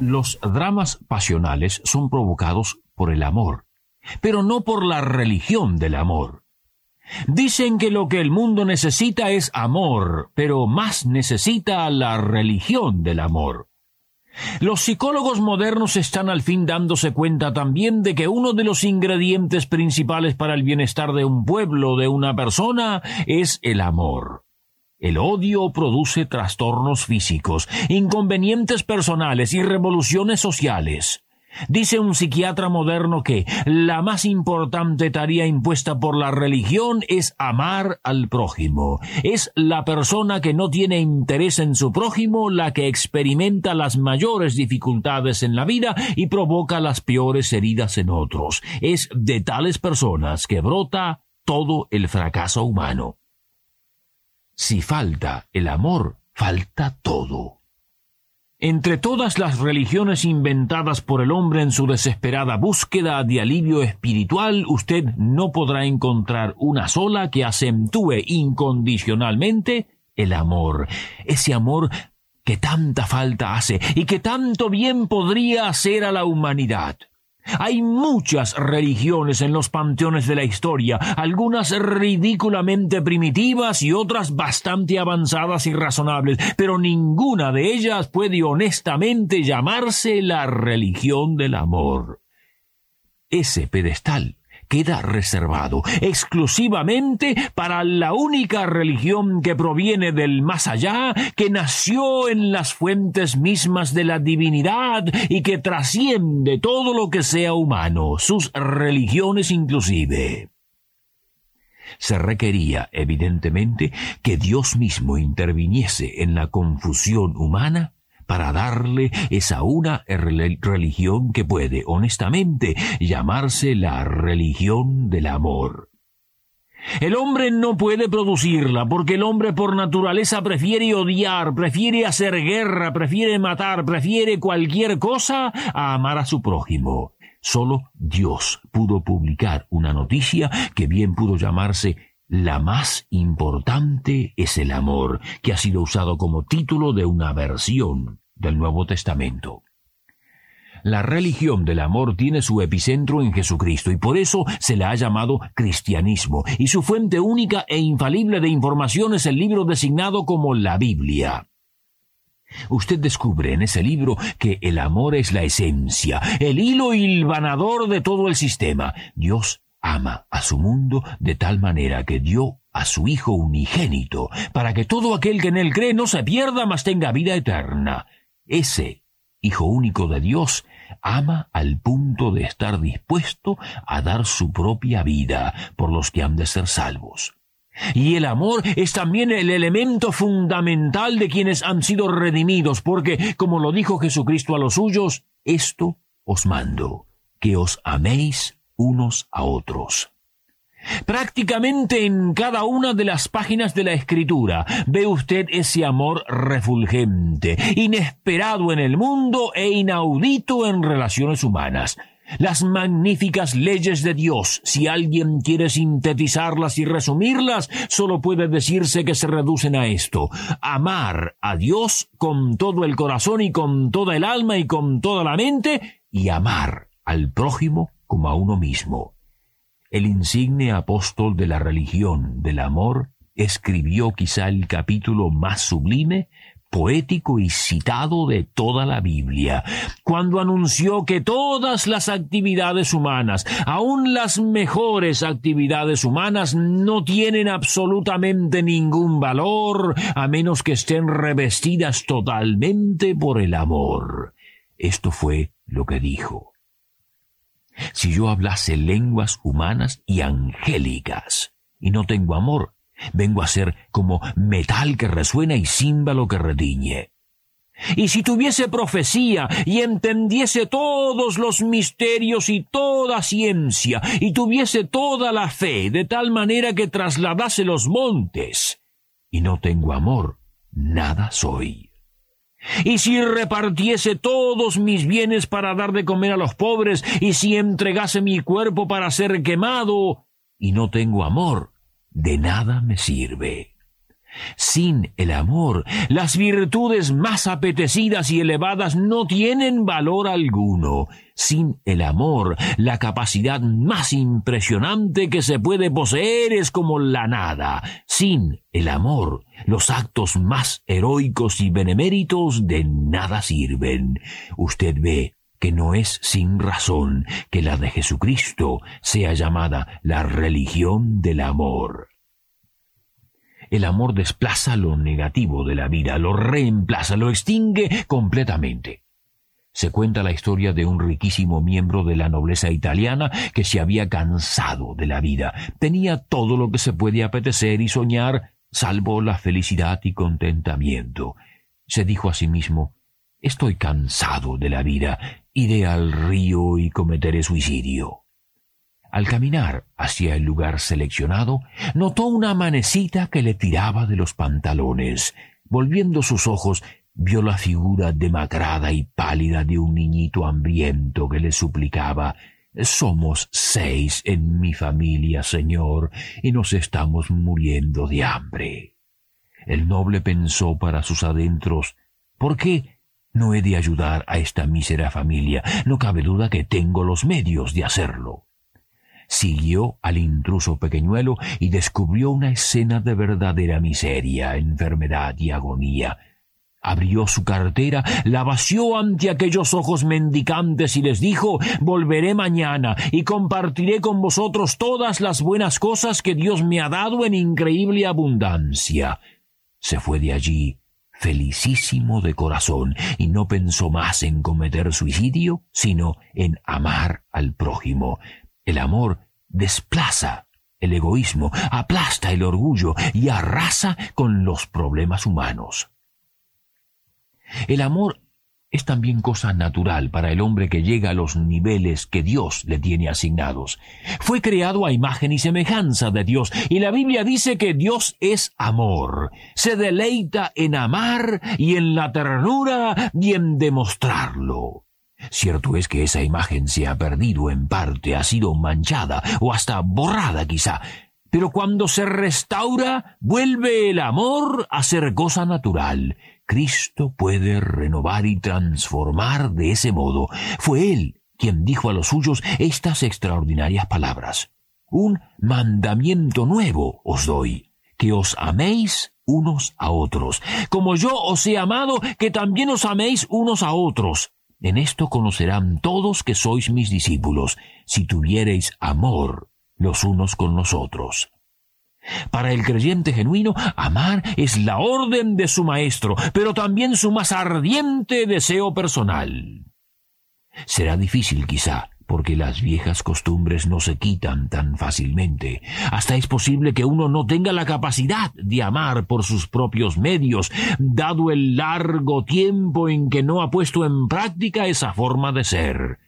Los dramas pasionales son provocados por el amor, pero no por la religión del amor. Dicen que lo que el mundo necesita es amor, pero más necesita la religión del amor. Los psicólogos modernos están al fin dándose cuenta también de que uno de los ingredientes principales para el bienestar de un pueblo, de una persona, es el amor. El odio produce trastornos físicos, inconvenientes personales y revoluciones sociales. Dice un psiquiatra moderno que la más importante tarea impuesta por la religión es amar al prójimo. Es la persona que no tiene interés en su prójimo la que experimenta las mayores dificultades en la vida y provoca las peores heridas en otros. Es de tales personas que brota todo el fracaso humano. Si falta el amor, falta todo. Entre todas las religiones inventadas por el hombre en su desesperada búsqueda de alivio espiritual, usted no podrá encontrar una sola que acentúe incondicionalmente el amor, ese amor que tanta falta hace y que tanto bien podría hacer a la humanidad. Hay muchas religiones en los panteones de la historia, algunas ridículamente primitivas y otras bastante avanzadas y razonables, pero ninguna de ellas puede honestamente llamarse la religión del amor. Ese pedestal queda reservado exclusivamente para la única religión que proviene del más allá, que nació en las fuentes mismas de la divinidad y que trasciende todo lo que sea humano, sus religiones inclusive. Se requería, evidentemente, que Dios mismo interviniese en la confusión humana para darle esa una religión que puede, honestamente, llamarse la religión del amor. El hombre no puede producirla porque el hombre por naturaleza prefiere odiar, prefiere hacer guerra, prefiere matar, prefiere cualquier cosa a amar a su prójimo. Solo Dios pudo publicar una noticia que bien pudo llamarse la más importante es el amor, que ha sido usado como título de una versión del Nuevo Testamento. La religión del amor tiene su epicentro en Jesucristo y por eso se la ha llamado cristianismo, y su fuente única e infalible de información es el libro designado como la Biblia. Usted descubre en ese libro que el amor es la esencia, el hilo hilvanador de todo el sistema. Dios ama a su mundo de tal manera que dio a su Hijo unigénito, para que todo aquel que en él cree no se pierda, mas tenga vida eterna. Ese Hijo único de Dios ama al punto de estar dispuesto a dar su propia vida por los que han de ser salvos. Y el amor es también el elemento fundamental de quienes han sido redimidos, porque, como lo dijo Jesucristo a los suyos, esto os mando, que os améis unos a otros. Prácticamente en cada una de las páginas de la escritura ve usted ese amor refulgente, inesperado en el mundo e inaudito en relaciones humanas. Las magníficas leyes de Dios, si alguien quiere sintetizarlas y resumirlas, solo puede decirse que se reducen a esto. Amar a Dios con todo el corazón y con toda el alma y con toda la mente, y amar al prójimo como a uno mismo. El insigne apóstol de la religión del amor escribió quizá el capítulo más sublime, poético y citado de toda la Biblia, cuando anunció que todas las actividades humanas, aun las mejores actividades humanas, no tienen absolutamente ningún valor a menos que estén revestidas totalmente por el amor. Esto fue lo que dijo si yo hablase lenguas humanas y angélicas, y no tengo amor, vengo a ser como metal que resuena y címbalo que retiñe. Y si tuviese profecía y entendiese todos los misterios y toda ciencia, y tuviese toda la fe, de tal manera que trasladase los montes, y no tengo amor, nada soy. Y si repartiese todos mis bienes para dar de comer a los pobres, y si entregase mi cuerpo para ser quemado, y no tengo amor, de nada me sirve. Sin el amor, las virtudes más apetecidas y elevadas no tienen valor alguno. Sin el amor, la capacidad más impresionante que se puede poseer es como la nada. Sin el amor, los actos más heroicos y beneméritos de nada sirven. Usted ve que no es sin razón que la de Jesucristo sea llamada la religión del amor. El amor desplaza lo negativo de la vida, lo reemplaza, lo extingue completamente. Se cuenta la historia de un riquísimo miembro de la nobleza italiana que se había cansado de la vida. Tenía todo lo que se puede apetecer y soñar, salvo la felicidad y contentamiento. Se dijo a sí mismo Estoy cansado de la vida, iré al río y cometeré suicidio. Al caminar hacia el lugar seleccionado, notó una manecita que le tiraba de los pantalones. Volviendo sus ojos, vio la figura demacrada y pálida de un niñito hambriento que le suplicaba Somos seis en mi familia, señor, y nos estamos muriendo de hambre. El noble pensó para sus adentros ¿Por qué no he de ayudar a esta mísera familia? No cabe duda que tengo los medios de hacerlo siguió al intruso pequeñuelo y descubrió una escena de verdadera miseria, enfermedad y agonía. Abrió su cartera, la vació ante aquellos ojos mendicantes y les dijo Volveré mañana y compartiré con vosotros todas las buenas cosas que Dios me ha dado en increíble abundancia. Se fue de allí felicísimo de corazón y no pensó más en cometer suicidio, sino en amar al prójimo, el amor desplaza el egoísmo, aplasta el orgullo y arrasa con los problemas humanos. El amor es también cosa natural para el hombre que llega a los niveles que Dios le tiene asignados. Fue creado a imagen y semejanza de Dios, y la Biblia dice que Dios es amor. Se deleita en amar y en la ternura y en demostrarlo. Cierto es que esa imagen se ha perdido en parte, ha sido manchada o hasta borrada quizá, pero cuando se restaura, vuelve el amor a ser cosa natural. Cristo puede renovar y transformar de ese modo. Fue Él quien dijo a los suyos estas extraordinarias palabras. Un mandamiento nuevo os doy, que os améis unos a otros, como yo os he amado, que también os améis unos a otros. En esto conocerán todos que sois mis discípulos, si tuviereis amor los unos con los otros. Para el creyente genuino, amar es la orden de su maestro, pero también su más ardiente deseo personal. Será difícil quizá porque las viejas costumbres no se quitan tan fácilmente. Hasta es posible que uno no tenga la capacidad de amar por sus propios medios, dado el largo tiempo en que no ha puesto en práctica esa forma de ser.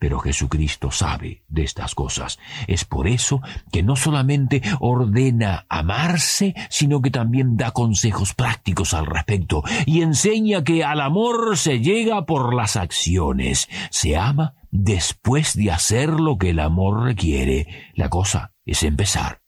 Pero Jesucristo sabe de estas cosas. Es por eso que no solamente ordena amarse, sino que también da consejos prácticos al respecto y enseña que al amor se llega por las acciones. Se ama después de hacer lo que el amor requiere. La cosa es empezar.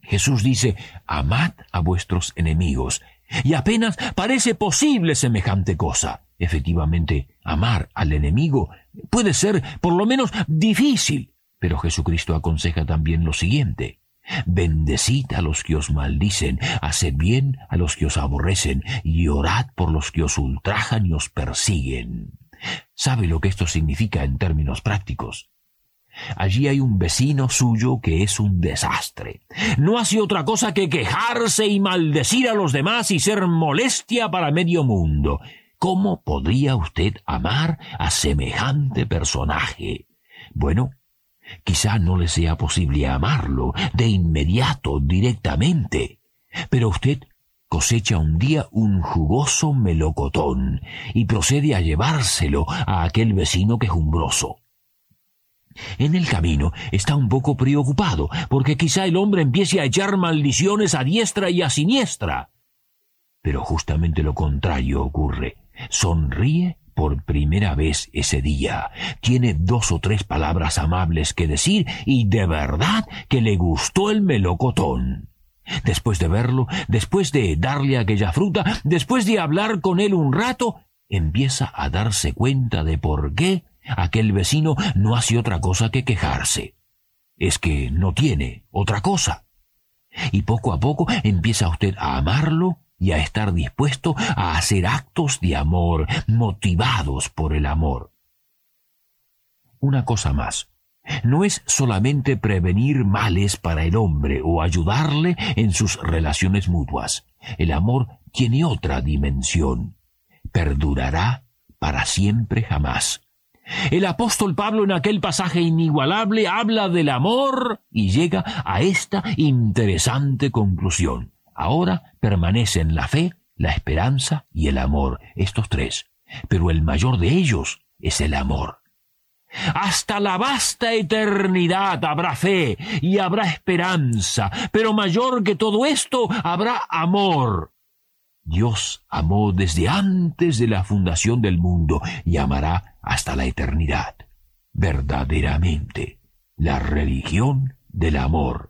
Jesús dice, amad a vuestros enemigos. Y apenas parece posible semejante cosa. Efectivamente, amar al enemigo puede ser por lo menos difícil. Pero Jesucristo aconseja también lo siguiente. Bendecid a los que os maldicen, haced bien a los que os aborrecen, y orad por los que os ultrajan y os persiguen. ¿Sabe lo que esto significa en términos prácticos? Allí hay un vecino suyo que es un desastre. No hace otra cosa que quejarse y maldecir a los demás y ser molestia para medio mundo. ¿Cómo podría usted amar a semejante personaje? Bueno, quizá no le sea posible amarlo de inmediato, directamente, pero usted cosecha un día un jugoso melocotón y procede a llevárselo a aquel vecino quejumbroso. En el camino está un poco preocupado, porque quizá el hombre empiece a echar maldiciones a diestra y a siniestra. Pero justamente lo contrario ocurre. Sonríe por primera vez ese día. Tiene dos o tres palabras amables que decir y de verdad que le gustó el melocotón. Después de verlo, después de darle aquella fruta, después de hablar con él un rato, empieza a darse cuenta de por qué aquel vecino no hace otra cosa que quejarse. Es que no tiene otra cosa. Y poco a poco empieza usted a amarlo y a estar dispuesto a hacer actos de amor, motivados por el amor. Una cosa más. No es solamente prevenir males para el hombre o ayudarle en sus relaciones mutuas. El amor tiene otra dimensión. Perdurará para siempre jamás. El apóstol Pablo en aquel pasaje inigualable habla del amor y llega a esta interesante conclusión. Ahora permanecen la fe, la esperanza y el amor, estos tres, pero el mayor de ellos es el amor. Hasta la vasta eternidad habrá fe y habrá esperanza, pero mayor que todo esto habrá amor. Dios amó desde antes de la fundación del mundo y amará hasta la eternidad. Verdaderamente, la religión del amor.